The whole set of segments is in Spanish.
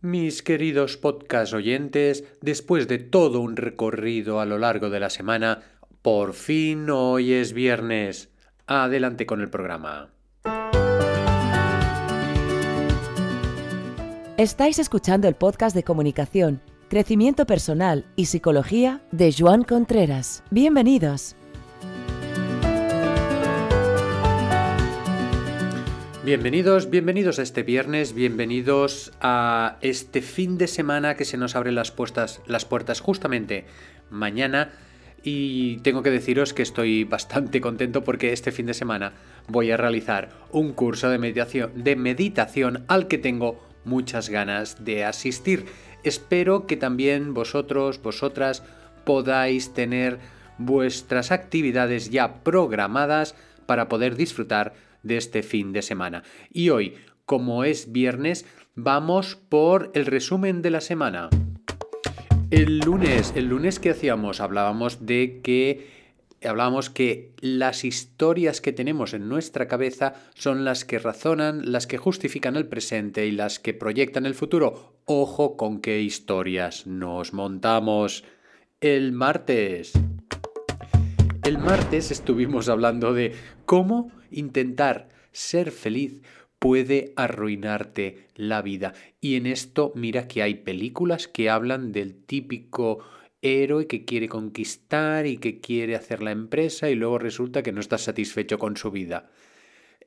Mis queridos podcast oyentes, después de todo un recorrido a lo largo de la semana, por fin hoy es viernes. Adelante con el programa. Estáis escuchando el podcast de comunicación, crecimiento personal y psicología de Joan Contreras. Bienvenidos. Bienvenidos, bienvenidos a este viernes, bienvenidos a este fin de semana que se nos abren las puertas, las puertas justamente mañana. Y tengo que deciros que estoy bastante contento porque este fin de semana voy a realizar un curso de meditación, de meditación al que tengo muchas ganas de asistir. Espero que también vosotros, vosotras, podáis tener vuestras actividades ya programadas para poder disfrutar de este fin de semana. Y hoy, como es viernes, vamos por el resumen de la semana. El lunes, el lunes que hacíamos, hablábamos de que hablábamos que las historias que tenemos en nuestra cabeza son las que razonan, las que justifican el presente y las que proyectan el futuro. Ojo con qué historias nos montamos. El martes. El martes estuvimos hablando de cómo intentar ser feliz puede arruinarte la vida. Y en esto mira que hay películas que hablan del típico héroe que quiere conquistar y que quiere hacer la empresa y luego resulta que no está satisfecho con su vida.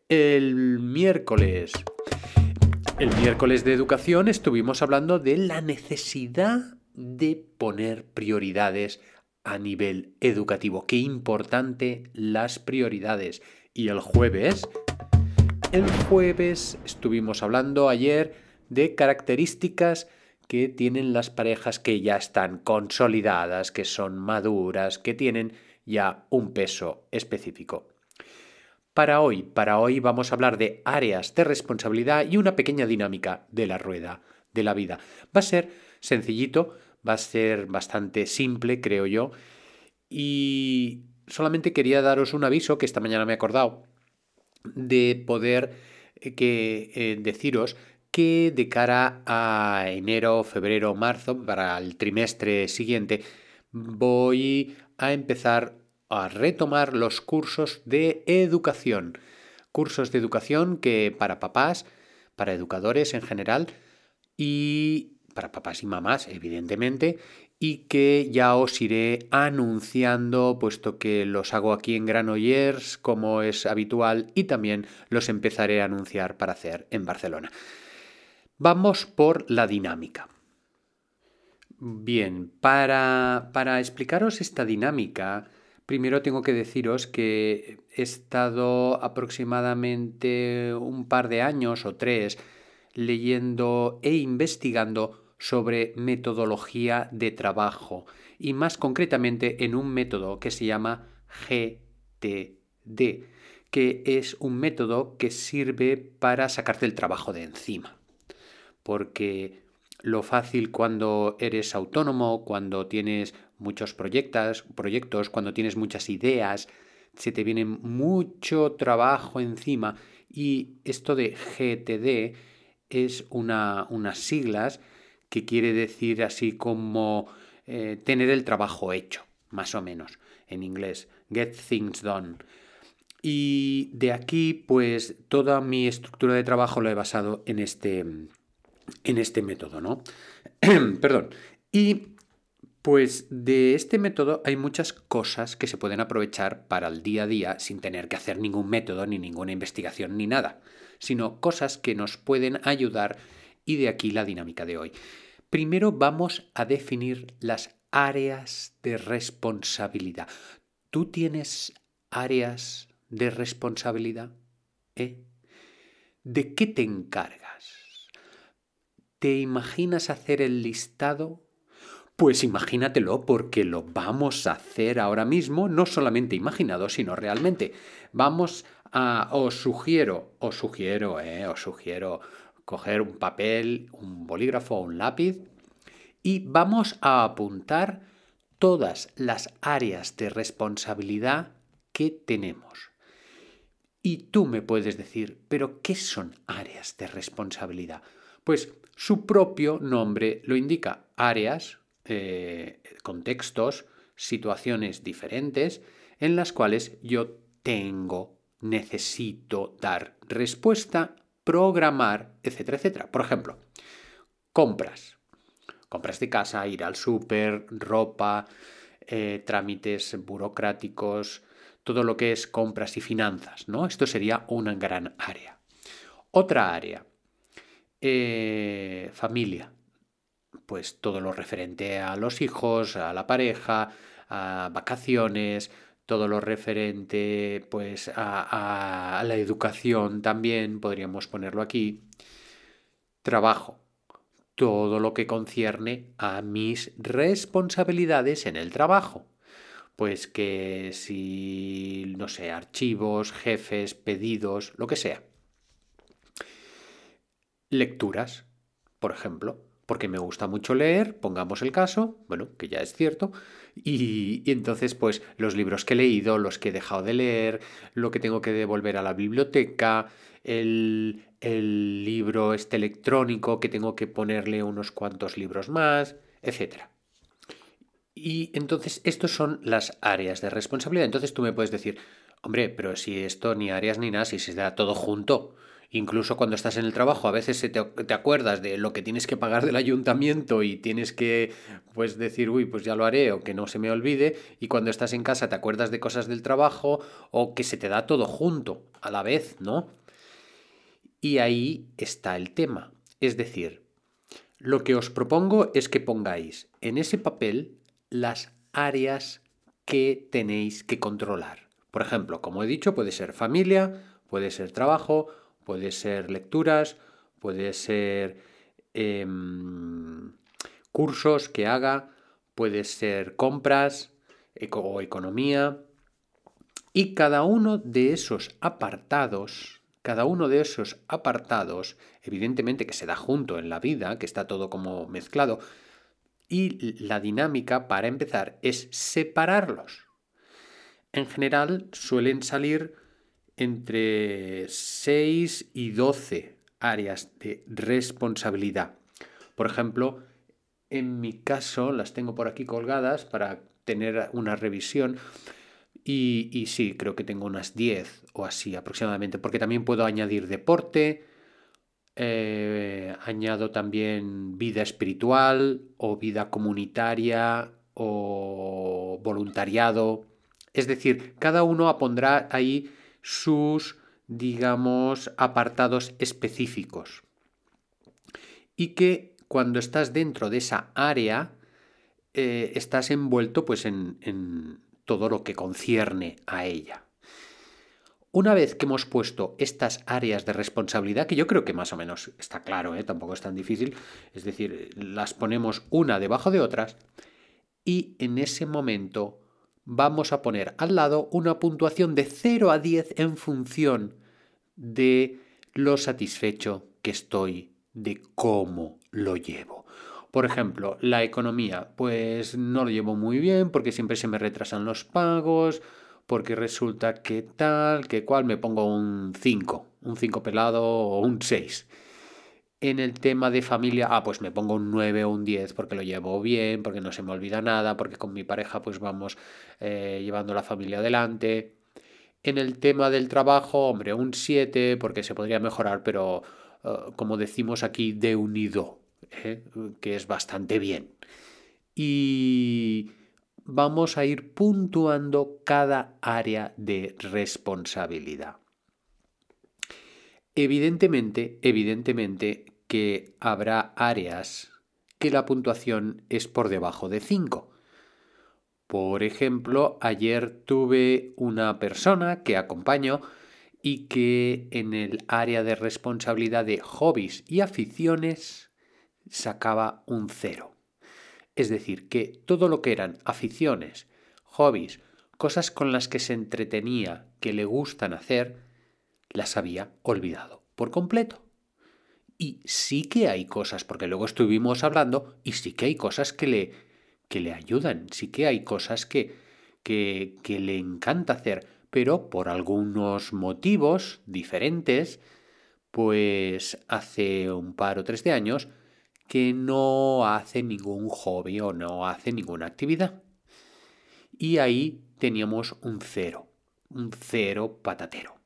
El miércoles. El miércoles de educación estuvimos hablando de la necesidad de poner prioridades a nivel educativo. Qué importante las prioridades. Y el jueves, el jueves estuvimos hablando ayer de características que tienen las parejas que ya están consolidadas, que son maduras, que tienen ya un peso específico. Para hoy, para hoy vamos a hablar de áreas de responsabilidad y una pequeña dinámica de la rueda de la vida. Va a ser sencillito, va a ser bastante simple, creo yo, y solamente quería daros un aviso que esta mañana me he acordado de poder eh, que, eh, deciros que de cara a enero, febrero, marzo, para el trimestre siguiente, voy a empezar a retomar los cursos de educación. Cursos de educación que para papás, para educadores en general y para papás y mamás, evidentemente, y que ya os iré anunciando, puesto que los hago aquí en Granollers, como es habitual, y también los empezaré a anunciar para hacer en Barcelona. Vamos por la dinámica. Bien, para, para explicaros esta dinámica, primero tengo que deciros que he estado aproximadamente un par de años o tres leyendo e investigando sobre metodología de trabajo y más concretamente en un método que se llama GTD, que es un método que sirve para sacarte el trabajo de encima. Porque lo fácil cuando eres autónomo, cuando tienes muchos proyectos, proyectos, cuando tienes muchas ideas, se te viene mucho trabajo encima y esto de GTD es una, unas siglas que quiere decir así como eh, tener el trabajo hecho, más o menos, en inglés, get things done. Y de aquí, pues, toda mi estructura de trabajo lo he basado en este, en este método, ¿no? Perdón. Y pues de este método hay muchas cosas que se pueden aprovechar para el día a día sin tener que hacer ningún método, ni ninguna investigación, ni nada, sino cosas que nos pueden ayudar y de aquí la dinámica de hoy. Primero vamos a definir las áreas de responsabilidad. ¿Tú tienes áreas de responsabilidad? ¿Eh? ¿De qué te encargas? ¿Te imaginas hacer el listado? Pues imagínatelo porque lo vamos a hacer ahora mismo, no solamente imaginado, sino realmente. Vamos a, os sugiero, os sugiero, eh, os sugiero coger un papel, un bolígrafo o un lápiz y vamos a apuntar todas las áreas de responsabilidad que tenemos. Y tú me puedes decir, pero ¿qué son áreas de responsabilidad? Pues Su propio nombre lo indica. Áreas, eh, contextos, situaciones diferentes en las cuales yo tengo, necesito dar respuesta, programar, etcétera, etcétera. Por ejemplo, compras. Compras de casa, ir al súper, ropa, eh, trámites burocráticos, todo lo que es compras y finanzas, ¿no? Esto sería una gran área. Otra área, eh, familia. Pues todo lo referente a los hijos, a la pareja, a vacaciones, todo lo referente pues a, a la educación también, podríamos ponerlo aquí. Trabajo, todo lo que concierne a mis responsabilidades en el trabajo. Pues que si, no sé, archivos, jefes, pedidos, lo que sea. Lecturas, por ejemplo, porque me gusta mucho leer, pongamos el caso, bueno, que ya es cierto, y, entonces pues los libros que he leído, los que he dejado de leer, lo que tengo que devolver a la biblioteca, el, el libro este electrónico que tengo que ponerle unos cuantos libros más, etc. Y entonces estos son las áreas de responsabilidad. Entonces tú me puedes decir, hombre, pero si esto ni áreas ni nada, si se da todo junto. Incluso cuando estás en el trabajo, a veces te, acuerdas de lo que tienes que pagar del ayuntamiento y tienes que pues decir, uy, pues ya lo haré o que no se me olvide. Y cuando estás en casa te acuerdas de cosas del trabajo o que se te da todo junto a la vez, ¿no? Y ahí está el tema. Es decir, lo que os propongo es que pongáis en ese papel las áreas que tenéis que controlar. Por ejemplo, como he dicho, puede ser familia, puede ser trabajo, puede ser lecturas, puede ser em, cursos que haga, puede ser compras o economía. Y cada uno de esos apartados, cada uno de esos apartados, evidentemente que se da junto en la vida, que está todo como mezclado, y la dinámica para empezar es separarlos. En general suelen salir entre 6 y 12 áreas de responsabilidad. Por ejemplo, en mi caso las tengo por aquí colgadas para tener una revisión. Y, y, sí, creo que tengo unas 10 o así aproximadamente, porque también puedo añadir deporte, eh, añado también vida espiritual o vida comunitaria o voluntariado. Es decir, cada uno pondrá ahí sus, digamos, apartados específicos. Y que cuando estás dentro de esa área, eh, estás envuelto pues en, en todo lo que concierne a ella. Una vez que hemos puesto estas áreas de responsabilidad, que yo creo que más o menos está claro, ¿eh? tampoco es tan difícil, es decir, las ponemos una debajo de otras, y en ese momento vamos a poner al lado una puntuación de 0 a 10 en función de lo satisfecho que estoy de cómo lo llevo. Por ejemplo, la economía, pues no lo llevo muy bien porque siempre se me retrasan los pagos, porque resulta que tal, que cual, me pongo un 5, un 5 pelado o un 6. En el tema de familia, ah, pues me pongo un 9 o un 10 porque lo llevo bien, porque no se me olvida nada, porque con mi pareja pues vamos eh, llevando la familia adelante. En el tema del trabajo, hombre, un 7 porque se podría mejorar, pero eh, como decimos aquí, de unido, ¿eh? que es bastante bien. Y vamos a ir puntuando cada área de responsabilidad. Evidentemente, evidentemente que habrá áreas que la puntuación es por debajo de 5. Por ejemplo, ayer tuve una persona que acompaño y que en el área de responsabilidad de hobbies y aficiones sacaba un 0. Es decir, que todo lo que eran aficiones, hobbies, cosas con las que se entretenía, que le gustan hacer, las había olvidado por completo. Y sí que hay cosas, porque luego estuvimos hablando, y sí que hay cosas que le, que le ayudan, sí que hay cosas que, que, que le encanta hacer, pero por algunos motivos diferentes, pues hace un par o tres de años que no hace ningún hobby o no hace ninguna actividad. Y ahí teníamos un cero, un cero patatero.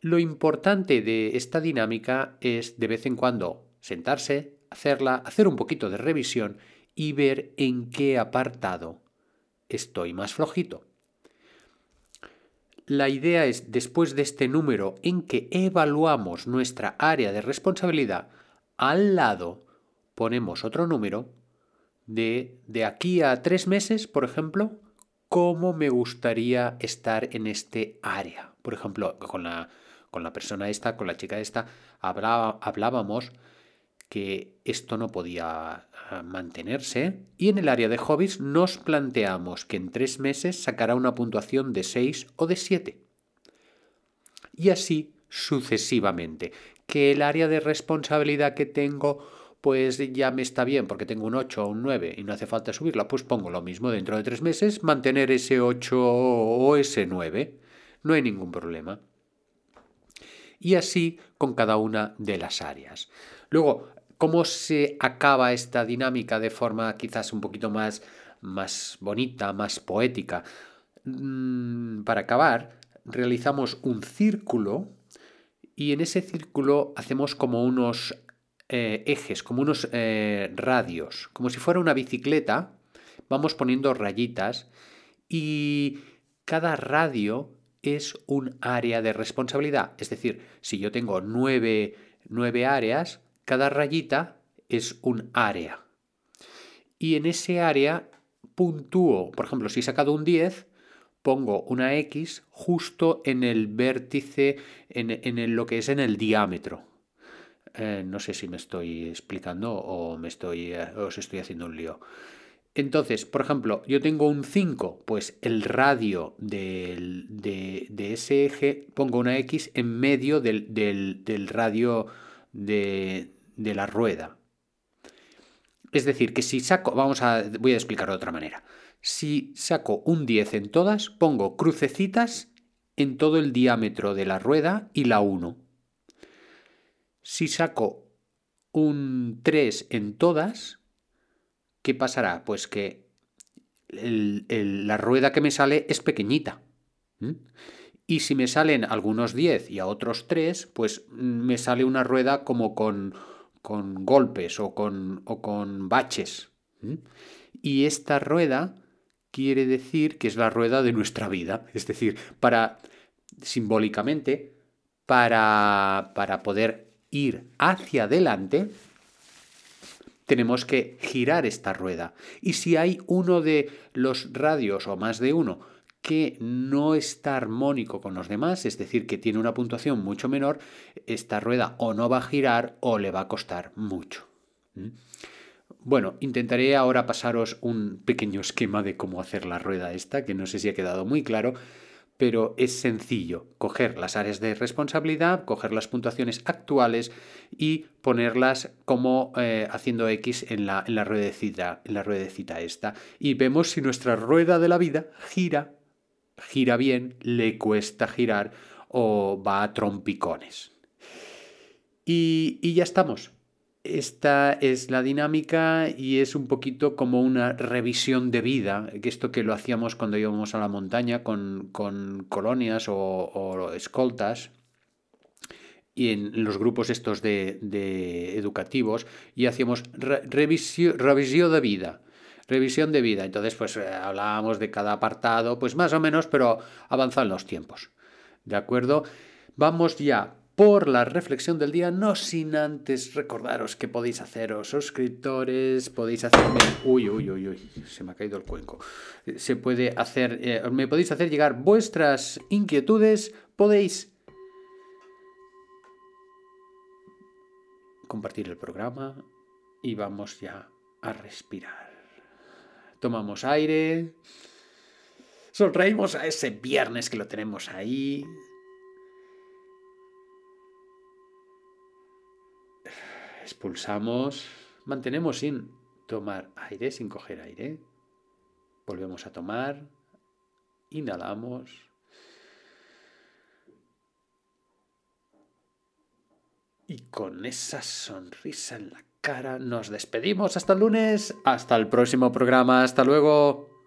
Lo importante de esta dinámica es de vez en cuando sentarse, hacerla, hacer un poquito de revisión y ver en qué apartado estoy más flojito. La idea es, después de este número en que evaluamos nuestra área de responsabilidad, al lado ponemos otro número de, de aquí a tres meses, por ejemplo, cómo me gustaría estar en este área. Por ejemplo, con la, con la persona esta, con la chica esta, hablábamos que esto no podía ah, mantenerse y en el área de hobbies nos planteamos que en tres meses sacará una puntuación de 6 o de 7. Y así sucesivamente. Que el área de responsabilidad que tengo pues ya me está bien porque tengo un 8 o un 9 y no hace falta subirla, pues pongo lo mismo dentro de tres meses, mantener ese 8 o ese 9. No hay ningún problema. Y así con cada una de las áreas. Luego, ¿cómo se acaba esta dinámica de forma quizás un poquito más, más bonita, más poética? Mm, para acabar, realizamos un círculo y en ese círculo hacemos como unos eh, ejes, como unos eh, radios, como si fuera una bicicleta, vamos poniendo rayitas y cada radio es un área de responsabilidad. Es decir, si yo tengo nueve, nueve áreas, cada rayita es un área. Y en ese área puntúo, por ejemplo, si he sacado un 10, pongo una X justo en el vértice, en, lo que es en el diámetro. Eh, no sé si me estoy explicando o me estoy, eh, os estoy haciendo un lío. Entonces, por ejemplo, yo tengo un 5, pues el radio de, ese eje pongo una X en medio del, del radio de, de la rueda. Es decir, que si saco, vamos a, voy a explicarlo de otra manera. Si saco un 10 en todas, pongo crucecitas en todo el diámetro de la rueda y la 1. Si saco un 3 en todas, ¿qué pasará? Pues que la rueda que me sale es pequeñita. Y si me salen algunos 10 y a otros 3, pues me sale una rueda como con, con golpes o con, o con baches. Y esta rueda quiere decir que es la rueda de nuestra vida. Es decir, para, simbólicamente, para, para poder ir hacia adelante, tenemos que girar esta rueda. Y si hay uno de los radios o más de uno que no está armónico con los demás, es decir, que tiene una puntuación mucho menor, esta rueda o no va a girar o le va a costar mucho. Bueno, intentaré ahora pasaros un pequeño esquema de cómo hacer la rueda esta, que no sé si ha quedado muy claro, pero es sencillo. Coger las áreas de responsabilidad, coger las puntuaciones actuales y ponerlas como eh, haciendo X en la, en la ruedecita, en la ruedecita esta. Y vemos si nuestra rueda de la vida gira, gira bien, le cuesta girar o va a trompicones. Y, y ya estamos. Esta es la dinámica y es un poquito como una revisión de vida, esto que lo hacíamos cuando íbamos a la montaña con, colonias o, escoltas y en los grupos estos de, educativos y hacíamos revisión, revisión de vida revisión de vida. Entonces, pues eh, hablábamos de cada apartado, pues más o menos, pero avanzan los tiempos. ¿De acuerdo? Vamos ya por la reflexión del día, no sin antes recordaros que podéis haceros suscriptores, podéis hacerme... Uy, uy, uy, uy, se me ha caído el cuenco. Se puede hacer... Eh, me podéis hacer llegar vuestras inquietudes, podéis compartir el programa y vamos ya a respirar. Tomamos aire, sonreímos a ese viernes que lo tenemos ahí, expulsamos, mantenemos sin tomar aire, sin coger aire. Volvemos a tomar, inhalamos. Y con esa sonrisa en la cara. Nos despedimos hasta el lunes. Hasta el próximo programa. Hasta luego.